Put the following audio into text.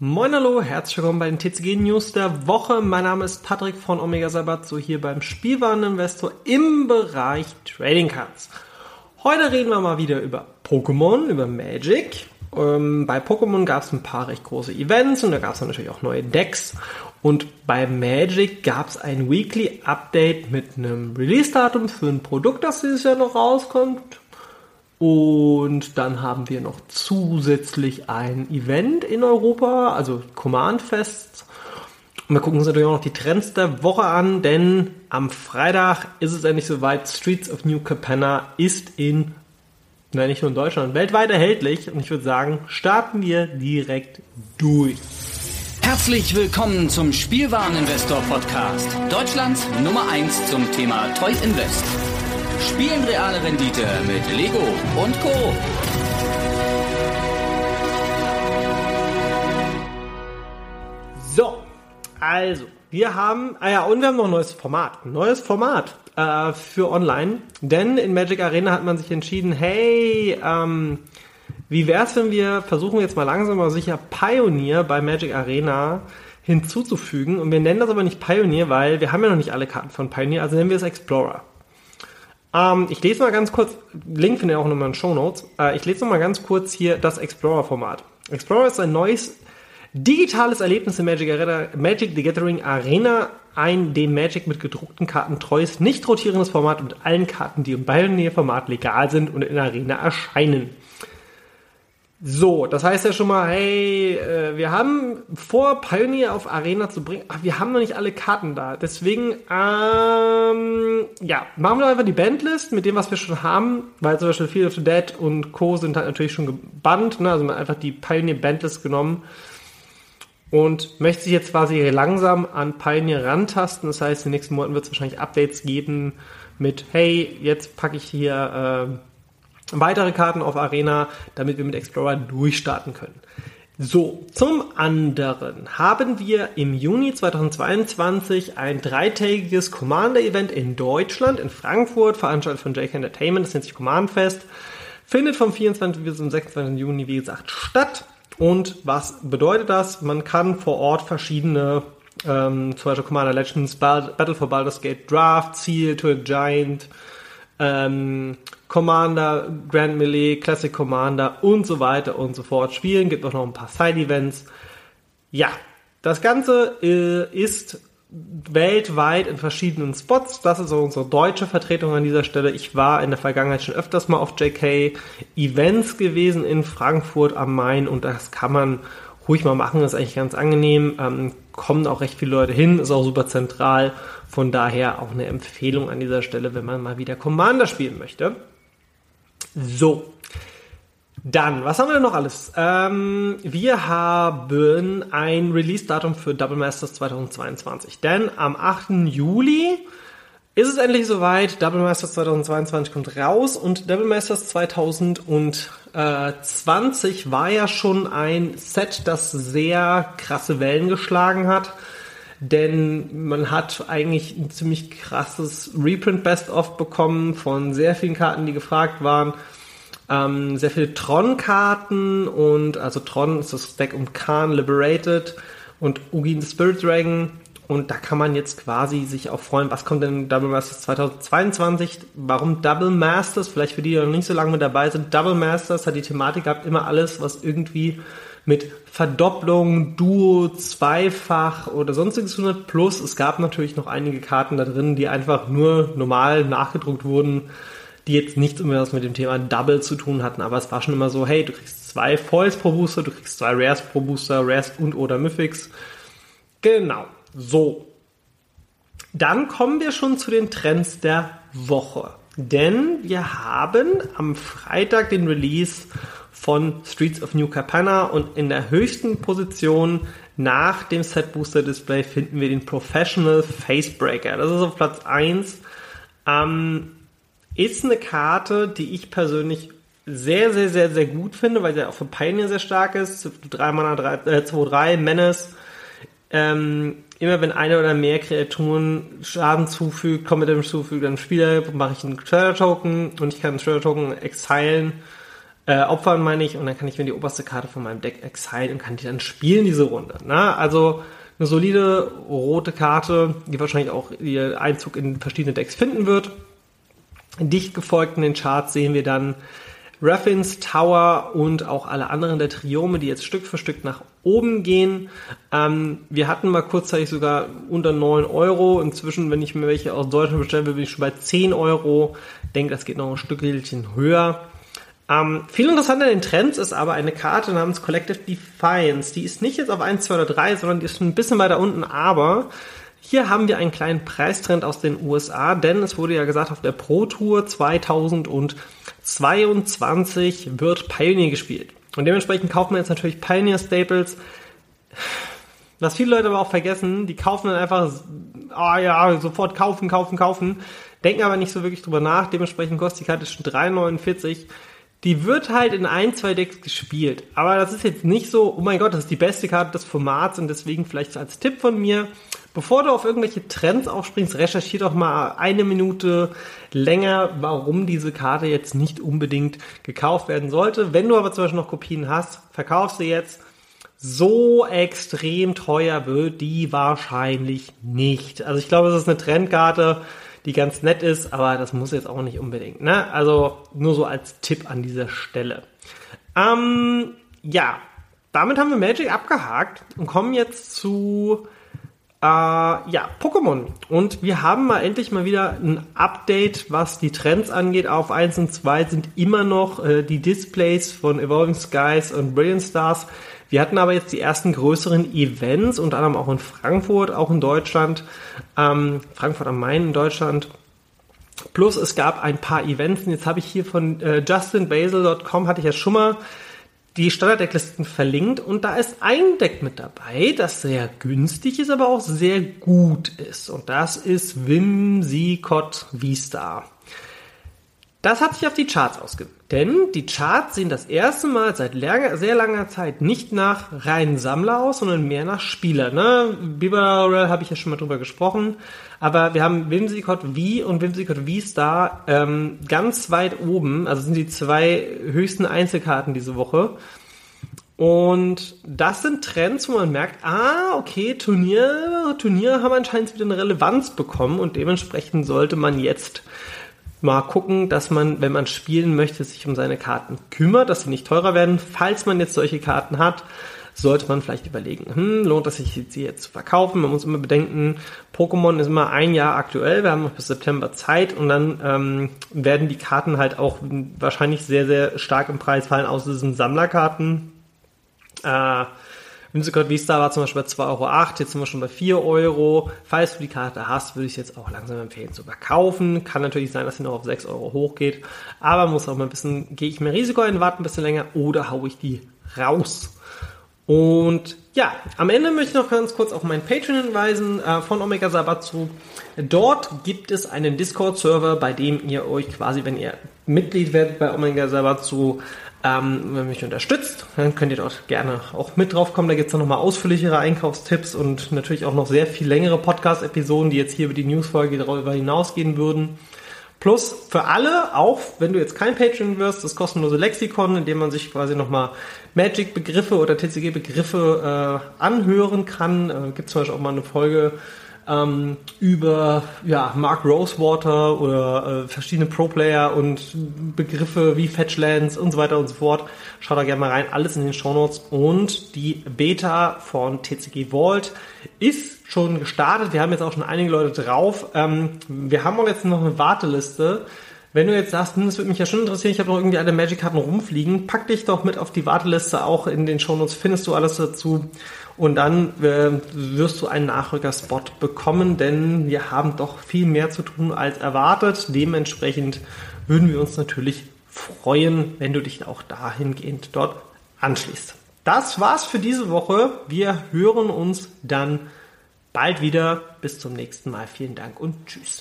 Moin hallo, herzlich willkommen bei den TCG News der Woche. Mein Name ist Patrick von Omega Sabat, so hier beim Spielwareninvestor im Bereich Trading Cards. Heute reden wir mal wieder über Pokémon, über Magic. Ähm, bei Pokémon gab es ein paar recht große Events und da gab es natürlich auch neue Decks. Und bei Magic gab es ein Weekly Update mit einem Release-Datum für ein Produkt, das dieses Jahr noch rauskommt. Und dann haben wir noch zusätzlich ein Event in Europa, also Command Fest. Und wir gucken uns natürlich auch noch die Trends der Woche an, denn am Freitag ist es endlich soweit. Streets of New Capenna ist in, nein, nicht nur in Deutschland, weltweit erhältlich. Und ich würde sagen, starten wir direkt durch. Herzlich willkommen zum Spielwareninvestor Podcast. Deutschlands Nummer 1 zum Thema Toy Invest. Spielen reale Rendite mit Lego und Co. So, also, wir haben, ah ja, und wir haben noch ein neues Format. Ein neues Format äh, für online. Denn in Magic Arena hat man sich entschieden, hey, ähm, wie wär's, wenn wir versuchen jetzt mal langsam aber sicher Pioneer bei Magic Arena hinzuzufügen. Und wir nennen das aber nicht Pioneer, weil wir haben ja noch nicht alle Karten von Pioneer, also nennen wir es Explorer. Ähm, ich lese mal ganz kurz, Link findet ihr auch nochmal in den Show Notes. Äh, ich lese noch mal ganz kurz hier das Explorer-Format. Explorer ist ein neues digitales Erlebnis in Magic, Arena, Magic the Gathering Arena, ein dem Magic mit gedruckten Karten treues, nicht rotierendes Format mit allen Karten, die im Pioneer-Format legal sind und in der Arena erscheinen. So, das heißt ja schon mal, hey, äh, wir haben vor, Pioneer auf Arena zu bringen. Ach, wir haben noch nicht alle Karten da. Deswegen, ähm, ja, machen wir einfach die Bandlist mit dem, was wir schon haben, weil zum Beispiel Field of the Dead und Co. sind halt natürlich schon gebannt, ne? Also man hat einfach die Pioneer Bandlist genommen und möchte sich jetzt quasi langsam an Pioneer rantasten. Das heißt, in den nächsten Monaten wird es wahrscheinlich Updates geben mit, hey, jetzt packe ich hier äh, weitere Karten auf Arena, damit wir mit Explorer durchstarten können. So, zum anderen haben wir im Juni 2022 ein dreitägiges Commander-Event in Deutschland, in Frankfurt, veranstaltet von JK Entertainment, das nennt sich Command Fest, findet vom 24. bis zum 26. Juni, wie gesagt, statt. Und was bedeutet das? Man kann vor Ort verschiedene, ähm, zum Beispiel Commander Legends, Battle for Baldur's Gate Draft, Seal to a Giant, ähm, Commander, Grand Melee, Classic Commander und so weiter und so fort spielen. Gibt auch noch ein paar Side-Events. Ja, das Ganze äh, ist weltweit in verschiedenen Spots. Das ist unsere deutsche Vertretung an dieser Stelle. Ich war in der Vergangenheit schon öfters mal auf JK Events gewesen in Frankfurt am Main und das kann man ruhig mal machen. Das ist eigentlich ganz angenehm. Ähm, kommen auch recht viele Leute hin, ist auch super zentral. Von daher auch eine Empfehlung an dieser Stelle, wenn man mal wieder Commander spielen möchte. So. Dann, was haben wir denn noch alles? Ähm, wir haben ein Release-Datum für Double Masters 2022. Denn am 8. Juli ist es endlich soweit. Double Masters 2022 kommt raus und Double Masters 2020 war ja schon ein Set, das sehr krasse Wellen geschlagen hat. Denn man hat eigentlich ein ziemlich krasses Reprint Best-of bekommen von sehr vielen Karten, die gefragt waren ähm, sehr viele Tron-Karten und also Tron ist das Deck um Khan Liberated und Ugin the Spirit Dragon. Und da kann man jetzt quasi sich auch freuen, was kommt denn Double Masters 2022? Warum Double Masters? Vielleicht für die, die noch nicht so lange mit dabei sind. Double Masters hat die Thematik gehabt, immer alles, was irgendwie mit Verdopplung, Duo, Zweifach oder sonstiges 100 plus. Es gab natürlich noch einige Karten da drin, die einfach nur normal nachgedruckt wurden die jetzt nichts mehr mit dem Thema Double zu tun hatten, aber es war schon immer so, hey, du kriegst zwei Foils pro Booster, du kriegst zwei Rares pro Booster, Rares und oder Mythics. Genau, so. Dann kommen wir schon zu den Trends der Woche. Denn wir haben am Freitag den Release von Streets of New Capenna und in der höchsten Position nach dem Set Booster Display finden wir den Professional Facebreaker. Das ist auf Platz 1. Ähm, ist eine Karte, die ich persönlich sehr, sehr, sehr, sehr gut finde, weil sie auch für Pioneer sehr stark ist. 3 Mana, 3, äh, 2, 3, Menace. Ähm, immer wenn eine oder mehr Kreaturen Schaden zufügt, Combat zufügt, dann Spieler, mache ich einen Treasure Token und ich kann einen Treasure Token exilen äh, opfern meine ich, und dann kann ich mir die oberste Karte von meinem Deck exile und kann die dann spielen, diese Runde. Na, also eine solide rote Karte, die wahrscheinlich auch ihr Einzug in verschiedene Decks finden wird. Dicht gefolgt in den Charts sehen wir dann Raffins, Tower und auch alle anderen der Triome, die jetzt Stück für Stück nach oben gehen. Ähm, wir hatten mal kurzzeitig sogar unter 9 Euro. Inzwischen, wenn ich mir welche aus Deutschland bestelle, bin ich schon bei 10 Euro. Denke, das geht noch ein Stückchen höher. Ähm, viel interessanter in den Trends ist aber eine Karte namens Collective Defiance. Die ist nicht jetzt auf 1, 2 oder 3, sondern die ist ein bisschen weiter unten, aber hier haben wir einen kleinen Preistrend aus den USA, denn es wurde ja gesagt, auf der Pro Tour 2022 wird Pioneer gespielt. Und dementsprechend kauft man jetzt natürlich Pioneer Staples. Was viele Leute aber auch vergessen, die kaufen dann einfach, ah oh ja, sofort kaufen, kaufen, kaufen, denken aber nicht so wirklich drüber nach. Dementsprechend kostet die Karte schon 3,49 die wird halt in ein, zwei Decks gespielt. Aber das ist jetzt nicht so, oh mein Gott, das ist die beste Karte des Formats und deswegen vielleicht als Tipp von mir, bevor du auf irgendwelche Trends aufspringst, recherchier doch mal eine Minute länger, warum diese Karte jetzt nicht unbedingt gekauft werden sollte. Wenn du aber zum Beispiel noch Kopien hast, verkauf sie jetzt. So extrem teuer wird die wahrscheinlich nicht. Also ich glaube, es ist eine Trendkarte die ganz nett ist, aber das muss jetzt auch nicht unbedingt. Ne? Also nur so als Tipp an dieser Stelle. Ähm, ja, damit haben wir Magic abgehakt und kommen jetzt zu äh, ja, Pokémon. Und wir haben mal endlich mal wieder ein Update, was die Trends angeht. Auf 1 und 2 sind immer noch äh, die Displays von Evolving Skies und Brilliant Stars wir hatten aber jetzt die ersten größeren Events, unter anderem auch in Frankfurt, auch in Deutschland, ähm, Frankfurt am Main in Deutschland. Plus es gab ein paar Events. Und jetzt habe ich hier von äh, justinbasel.com hatte ich ja schon mal die Standarddecklisten verlinkt und da ist ein Deck mit dabei, das sehr günstig ist, aber auch sehr gut ist. Und das ist Whimsicott V-Star. Das hat sich auf die Charts ausgewirkt. Denn die Charts sehen das erste Mal seit langer, sehr langer Zeit nicht nach reinen Sammler aus, sondern mehr nach Spieler. Ne? Bibarel habe ich ja schon mal drüber gesprochen. Aber wir haben Whimsicott V und Whimsicott V-Star ähm, ganz weit oben. Also sind die zwei höchsten Einzelkarten diese Woche. Und das sind Trends, wo man merkt, ah, okay, Turnier, Turnier haben anscheinend wieder eine Relevanz bekommen und dementsprechend sollte man jetzt mal gucken, dass man, wenn man spielen möchte, sich um seine Karten kümmert, dass sie nicht teurer werden. Falls man jetzt solche Karten hat, sollte man vielleicht überlegen, hm, lohnt es sich, sie jetzt zu verkaufen? Man muss immer bedenken, Pokémon ist immer ein Jahr aktuell, wir haben noch bis September Zeit und dann ähm, werden die Karten halt auch wahrscheinlich sehr, sehr stark im Preis fallen, außer diesen Sammlerkarten. Äh, Whimsicott V-Star war zum Beispiel bei 2,08 Euro, jetzt sind wir schon bei 4 Euro. Falls du die Karte hast, würde ich es jetzt auch langsam empfehlen zu verkaufen. Kann natürlich sein, dass sie noch auf 6 Euro hochgeht, aber muss auch mal ein bisschen, gehe ich mehr Risiko ein, warte ein bisschen länger oder haue ich die raus. Und ja, am Ende möchte ich noch ganz kurz auf meinen Patreon hinweisen äh, von Omega Sabatsu. Dort gibt es einen Discord-Server, bei dem ihr euch quasi, wenn ihr Mitglied werdet bei Omega Sabatsu, ähm, wenn mich unterstützt, dann könnt ihr dort gerne auch mit drauf kommen. Da gibt es dann nochmal ausführlichere Einkaufstipps und natürlich auch noch sehr viel längere Podcast-Episoden, die jetzt hier über die Newsfolge darüber hinausgehen würden. Plus für alle, auch wenn du jetzt kein Patreon wirst, das kostenlose Lexikon, in dem man sich quasi nochmal Magic-Begriffe oder TCG-Begriffe äh, anhören kann. Äh, gibt zum Beispiel auch mal eine Folge ähm, über ja, Mark Rosewater oder äh, verschiedene Pro-Player und Begriffe wie Fetchlands und so weiter und so fort. Schaut da gerne mal rein, alles in den Shownotes. Und die Beta von TCG Vault ist schon gestartet. Wir haben jetzt auch schon einige Leute drauf. Ähm, wir haben auch jetzt noch eine Warteliste. Wenn du jetzt sagst, hm, das würde mich ja schon interessieren, ich habe noch irgendwie alle Magic-Karten rumfliegen, pack dich doch mit auf die Warteliste, auch in den Shownotes findest du alles dazu. Und dann äh, wirst du einen Nachrücker-Spot bekommen, denn wir haben doch viel mehr zu tun als erwartet. Dementsprechend würden wir uns natürlich freuen, wenn du dich auch dahingehend dort anschließt. Das war's für diese Woche. Wir hören uns dann bald wieder. Bis zum nächsten Mal. Vielen Dank und tschüss.